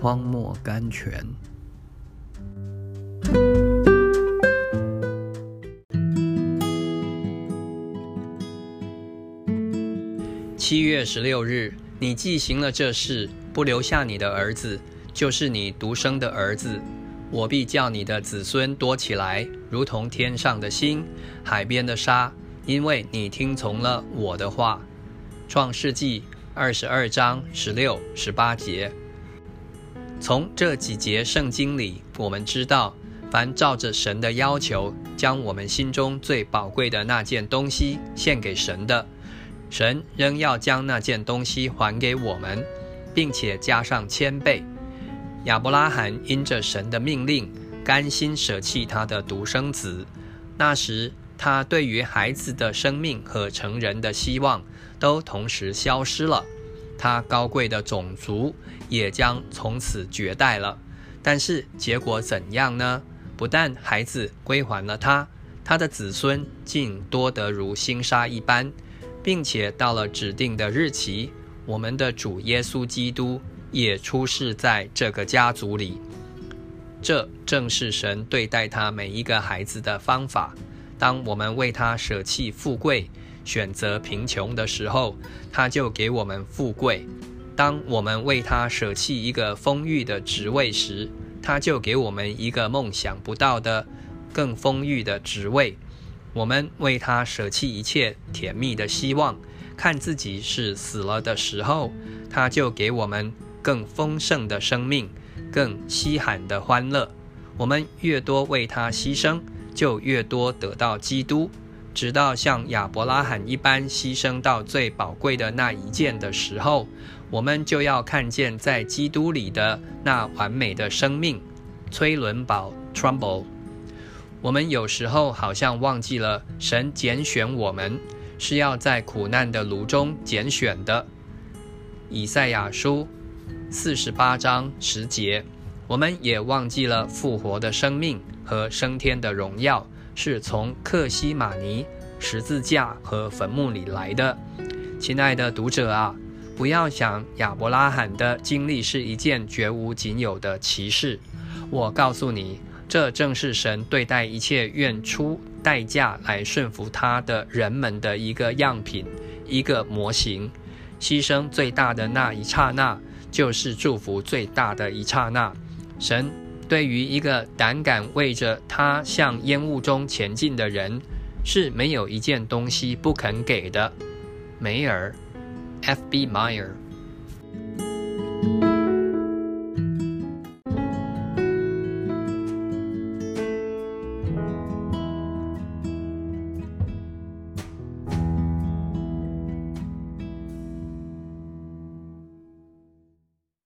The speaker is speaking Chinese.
荒漠甘泉。七月十六日，你既行了这事，不留下你的儿子，就是你独生的儿子，我必叫你的子孙多起来，如同天上的星、海边的沙，因为你听从了我的话。创世纪二十二章十六、十八节。从这几节圣经里，我们知道，凡照着神的要求，将我们心中最宝贵的那件东西献给神的。神仍要将那件东西还给我们，并且加上千倍。亚伯拉罕因着神的命令，甘心舍弃他的独生子。那时，他对于孩子的生命和成人的希望都同时消失了，他高贵的种族也将从此绝代了。但是结果怎样呢？不但孩子归还了他，他的子孙竟多得如星沙一般。并且到了指定的日期，我们的主耶稣基督也出世在这个家族里。这正是神对待他每一个孩子的方法。当我们为他舍弃富贵，选择贫穷的时候，他就给我们富贵；当我们为他舍弃一个丰裕的职位时，他就给我们一个梦想不到的、更丰裕的职位。我们为他舍弃一切甜蜜的希望，看自己是死了的时候，他就给我们更丰盛的生命，更稀罕的欢乐。我们越多为他牺牲，就越多得到基督，直到像亚伯拉罕一般牺牲到最宝贵的那一件的时候，我们就要看见在基督里的那完美的生命。崔伦堡 （Trumbull）。我们有时候好像忘记了，神拣选我们是要在苦难的炉中拣选的。以赛亚书四十八章十节，我们也忘记了复活的生命和升天的荣耀是从克西玛尼十字架和坟墓里来的。亲爱的读者啊，不要想亚伯拉罕的经历是一件绝无仅有的奇事，我告诉你。这正是神对待一切愿出代价来顺服他的人们的一个样品，一个模型。牺牲最大的那一刹那，就是祝福最大的一刹那。神对于一个胆敢为着他向烟雾中前进的人，是没有一件东西不肯给的。梅尔，F. B. Meyer。